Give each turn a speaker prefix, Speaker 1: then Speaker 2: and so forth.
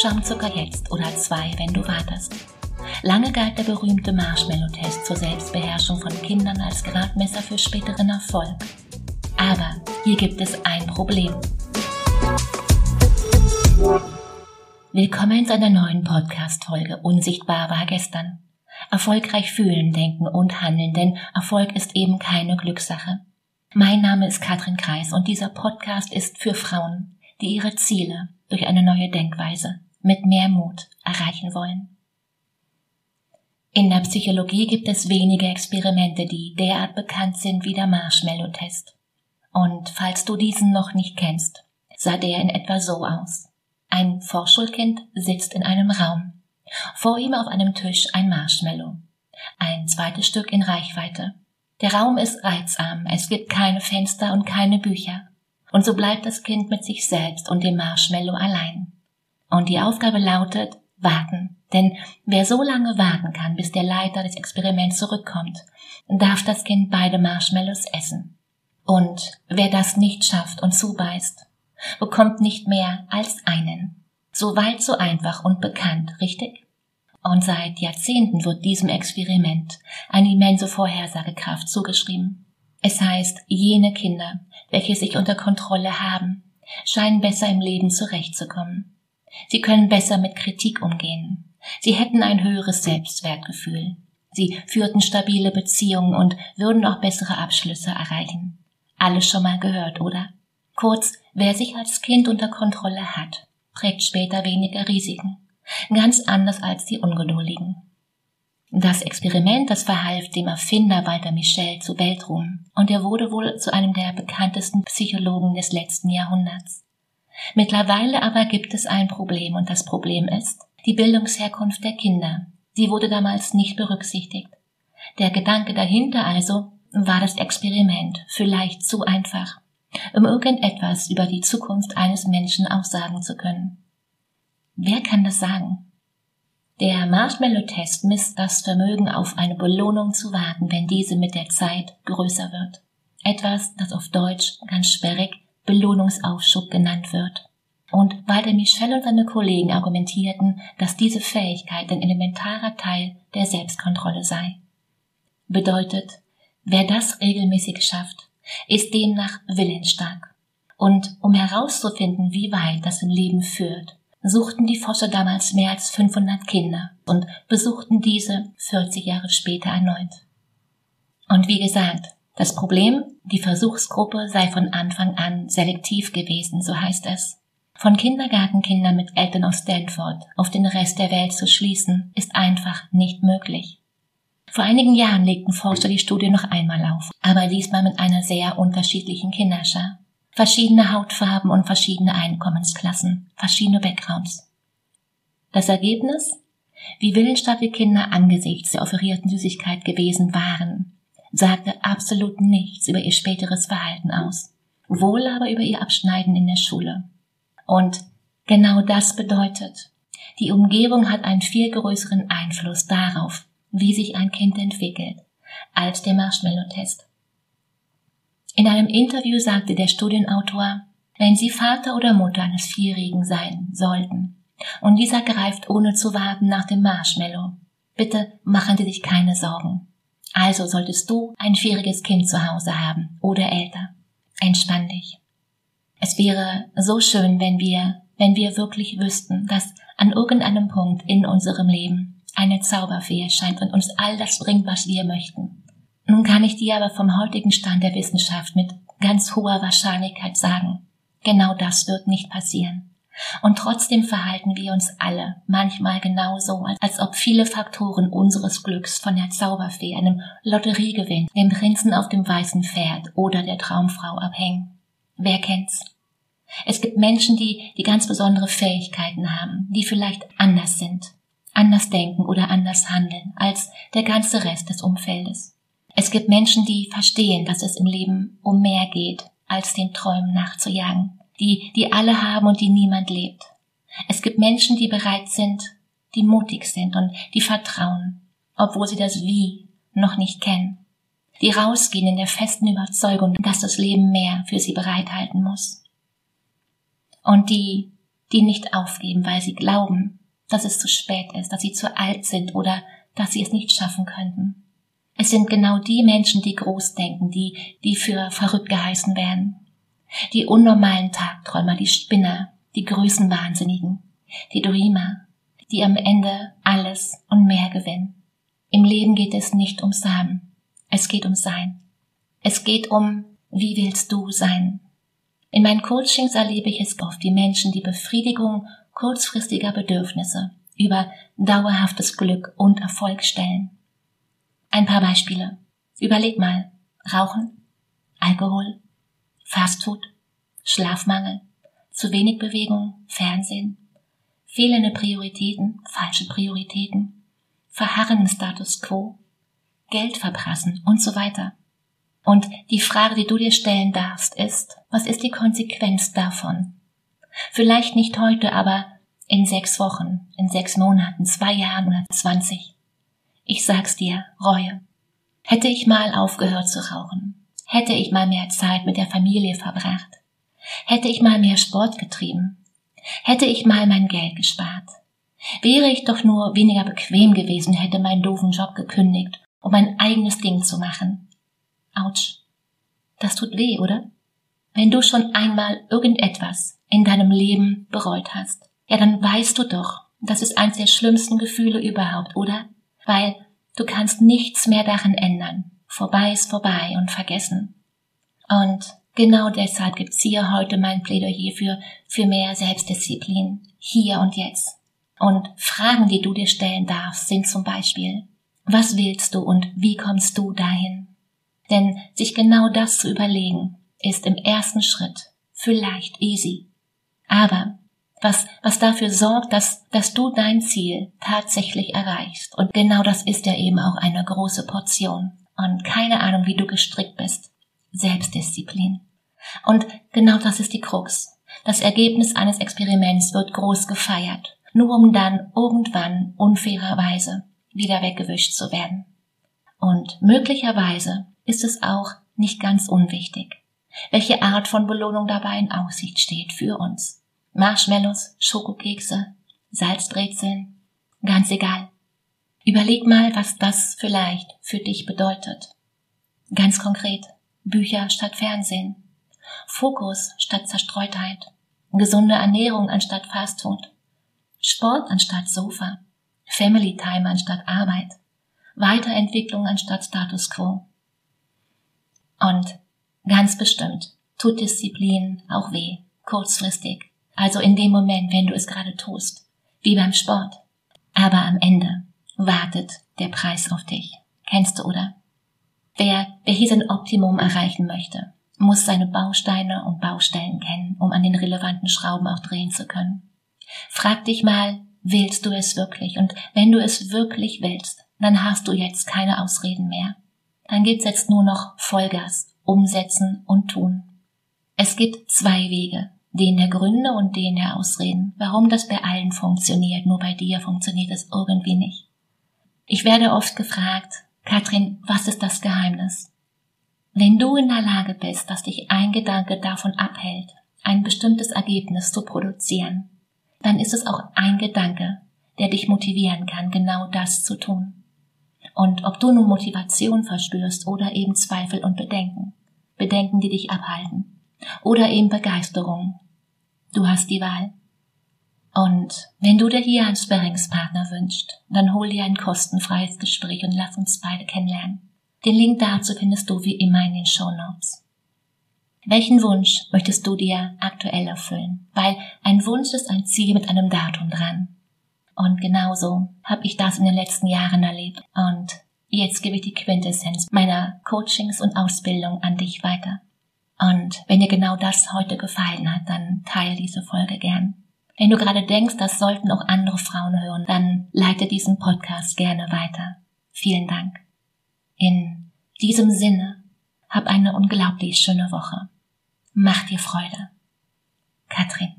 Speaker 1: Schaumzucker jetzt oder zwei, wenn du wartest. Lange galt der berühmte Marshmallow-Test zur Selbstbeherrschung von Kindern als Gradmesser für späteren Erfolg. Aber hier gibt es ein Problem. Willkommen zu einer neuen Podcast-Folge Unsichtbar war gestern. Erfolgreich fühlen, denken und handeln, denn Erfolg ist eben keine Glückssache. Mein Name ist Katrin Kreis und dieser Podcast ist für Frauen, die ihre Ziele durch eine neue Denkweise mit mehr Mut erreichen wollen. In der Psychologie gibt es wenige Experimente, die derart bekannt sind wie der Marshmallow-Test. Und falls du diesen noch nicht kennst, sah der in etwa so aus. Ein Vorschulkind sitzt in einem Raum. Vor ihm auf einem Tisch ein Marshmallow. Ein zweites Stück in Reichweite. Der Raum ist reizarm, es gibt keine Fenster und keine Bücher. Und so bleibt das Kind mit sich selbst und dem Marshmallow allein. Und die Aufgabe lautet, warten. Denn wer so lange warten kann, bis der Leiter des Experiments zurückkommt, darf das Kind beide Marshmallows essen. Und wer das nicht schafft und zubeißt, bekommt nicht mehr als einen. So weit, so einfach und bekannt, richtig? Und seit Jahrzehnten wird diesem Experiment eine immense Vorhersagekraft zugeschrieben. Es heißt, jene Kinder, welche sich unter Kontrolle haben, scheinen besser im Leben zurechtzukommen. Sie können besser mit Kritik umgehen. Sie hätten ein höheres Selbstwertgefühl. Sie führten stabile Beziehungen und würden auch bessere Abschlüsse erreichen. Alles schon mal gehört, oder? Kurz, wer sich als Kind unter Kontrolle hat, trägt später weniger Risiken. Ganz anders als die Ungeduldigen. Das Experiment, das verhalf dem Erfinder Walter Michel zu Weltruhm und er wurde wohl zu einem der bekanntesten Psychologen des letzten Jahrhunderts. Mittlerweile aber gibt es ein Problem und das Problem ist die Bildungsherkunft der Kinder. Sie wurde damals nicht berücksichtigt. Der Gedanke dahinter also war das Experiment vielleicht zu einfach um irgendetwas über die Zukunft eines Menschen aussagen zu können. Wer kann das sagen? Der Marshmallow-Test misst das Vermögen auf eine Belohnung zu warten, wenn diese mit der Zeit größer wird. Etwas, das auf Deutsch ganz sperrig Belohnungsaufschub genannt wird. Und Walter Michel und seine Kollegen argumentierten, dass diese Fähigkeit ein elementarer Teil der Selbstkontrolle sei. Bedeutet, wer das regelmäßig schafft, ist demnach willensstark. Und um herauszufinden, wie weit das im Leben führt, suchten die Forscher damals mehr als 500 Kinder und besuchten diese 40 Jahre später erneut. Und wie gesagt, das Problem, die Versuchsgruppe sei von Anfang an selektiv gewesen, so heißt es. Von Kindergartenkindern mit Eltern aus Stanford auf den Rest der Welt zu schließen, ist einfach nicht möglich. Vor einigen Jahren legten Forscher die Studie noch einmal auf, aber diesmal mit einer sehr unterschiedlichen Kinderschar. Verschiedene Hautfarben und verschiedene Einkommensklassen, verschiedene Backgrounds. Das Ergebnis? Wie willensstark die Kinder angesichts der offerierten Süßigkeit gewesen waren, sagte absolut nichts über ihr späteres Verhalten aus, wohl aber über ihr Abschneiden in der Schule. Und genau das bedeutet, die Umgebung hat einen viel größeren Einfluss darauf, wie sich ein Kind entwickelt, als der Marshmallow-Test. In einem Interview sagte der Studienautor, wenn Sie Vater oder Mutter eines Vierjährigen sein sollten und dieser greift ohne zu warten nach dem Marshmallow, bitte machen Sie sich keine Sorgen. Also solltest du ein vierjähriges Kind zu Hause haben oder älter. Entspann dich. Es wäre so schön, wenn wir, wenn wir wirklich wüssten, dass an irgendeinem Punkt in unserem Leben eine Zauberfee erscheint und uns all das bringt, was wir möchten. Nun kann ich dir aber vom heutigen Stand der Wissenschaft mit ganz hoher Wahrscheinlichkeit sagen, genau das wird nicht passieren. Und trotzdem verhalten wir uns alle manchmal genauso, als ob viele Faktoren unseres Glücks von der Zauberfee, einem Lotteriegewinn, dem Prinzen auf dem weißen Pferd oder der Traumfrau abhängen. Wer kennt's? Es gibt Menschen, die, die ganz besondere Fähigkeiten haben, die vielleicht anders sind, anders denken oder anders handeln als der ganze Rest des Umfeldes. Es gibt Menschen, die verstehen, dass es im Leben um mehr geht, als den Träumen nachzujagen, die, die alle haben und die niemand lebt. Es gibt Menschen, die bereit sind, die mutig sind und die vertrauen, obwohl sie das Wie noch nicht kennen, die rausgehen in der festen Überzeugung, dass das Leben mehr für sie bereithalten muss. Und die, die nicht aufgeben, weil sie glauben, dass es zu spät ist, dass sie zu alt sind oder dass sie es nicht schaffen könnten. Es sind genau die Menschen, die groß denken, die, die für verrückt geheißen werden. Die unnormalen Tagträumer, die Spinner, die Größenwahnsinnigen, die Dreamer, die am Ende alles und mehr gewinnen. Im Leben geht es nicht ums Haben, es geht ums Sein. Es geht um, wie willst du sein? In meinen Coachings erlebe ich es oft, wie Menschen die Befriedigung kurzfristiger Bedürfnisse über dauerhaftes Glück und Erfolg stellen. Ein paar Beispiele. Überleg mal. Rauchen, Alkohol, Fastfood, Schlafmangel, zu wenig Bewegung, Fernsehen, fehlende Prioritäten, falsche Prioritäten, verharren im Status quo, Geld verprassen und so weiter. Und die Frage, die du dir stellen darfst, ist, was ist die Konsequenz davon? Vielleicht nicht heute, aber in sechs Wochen, in sechs Monaten, zwei Jahren oder zwanzig. Ich sag's dir, Reue. Hätte ich mal aufgehört zu rauchen, hätte ich mal mehr Zeit mit der Familie verbracht, hätte ich mal mehr Sport getrieben, hätte ich mal mein Geld gespart, wäre ich doch nur weniger bequem gewesen, hätte meinen doofen Job gekündigt, um mein eigenes Ding zu machen, Autsch. Das tut weh, oder? Wenn du schon einmal irgendetwas in deinem Leben bereut hast, ja, dann weißt du doch, das ist eines der schlimmsten Gefühle überhaupt, oder? Weil du kannst nichts mehr daran ändern. Vorbei ist vorbei und vergessen. Und genau deshalb gibt's hier heute mein Plädoyer für, für mehr Selbstdisziplin. Hier und jetzt. Und Fragen, die du dir stellen darfst, sind zum Beispiel, was willst du und wie kommst du dahin? Denn sich genau das zu überlegen, ist im ersten Schritt vielleicht easy. Aber was, was dafür sorgt, dass, dass du dein Ziel tatsächlich erreichst. Und genau das ist ja eben auch eine große Portion. Und keine Ahnung, wie du gestrickt bist. Selbstdisziplin. Und genau das ist die Krux. Das Ergebnis eines Experiments wird groß gefeiert, nur um dann irgendwann unfairerweise wieder weggewischt zu werden. Und möglicherweise ist es auch nicht ganz unwichtig, welche Art von Belohnung dabei in Aussicht steht für uns. Marshmallows, Schokokekse, Salzbrezeln, ganz egal. Überleg mal, was das vielleicht für dich bedeutet. Ganz konkret, Bücher statt Fernsehen, Fokus statt Zerstreutheit, gesunde Ernährung anstatt Fastfood, Sport anstatt Sofa, Family Time anstatt Arbeit, Weiterentwicklung anstatt Status Quo, und ganz bestimmt tut Disziplin auch weh, kurzfristig. Also in dem Moment, wenn du es gerade tust, wie beim Sport. Aber am Ende wartet der Preis auf dich. Kennst du, oder? Wer, wer hier sein Optimum erreichen möchte, muss seine Bausteine und Baustellen kennen, um an den relevanten Schrauben auch drehen zu können. Frag dich mal, willst du es wirklich? Und wenn du es wirklich willst, dann hast du jetzt keine Ausreden mehr dann gibt's jetzt nur noch Vollgas, umsetzen und tun. Es gibt zwei Wege, den der Gründe und den der Ausreden, warum das bei allen funktioniert, nur bei dir funktioniert es irgendwie nicht. Ich werde oft gefragt, Katrin, was ist das Geheimnis? Wenn du in der Lage bist, dass dich ein Gedanke davon abhält, ein bestimmtes Ergebnis zu produzieren, dann ist es auch ein Gedanke, der dich motivieren kann, genau das zu tun. Und ob du nun Motivation verspürst oder eben Zweifel und Bedenken, Bedenken, die dich abhalten, oder eben Begeisterung, du hast die Wahl. Und wenn du dir hier einen Sparringspartner wünschst, dann hol dir ein kostenfreies Gespräch und lass uns beide kennenlernen. Den Link dazu findest du wie immer in den Show Notes. Welchen Wunsch möchtest du dir aktuell erfüllen? Weil ein Wunsch ist ein Ziel mit einem Datum dran. Und genauso habe ich das in den letzten Jahren erlebt. Und jetzt gebe ich die Quintessenz meiner Coachings und Ausbildung an dich weiter. Und wenn dir genau das heute gefallen hat, dann teile diese Folge gern. Wenn du gerade denkst, das sollten auch andere Frauen hören, dann leite diesen Podcast gerne weiter. Vielen Dank. In diesem Sinne, hab eine unglaublich schöne Woche. Mach dir Freude. Katrin.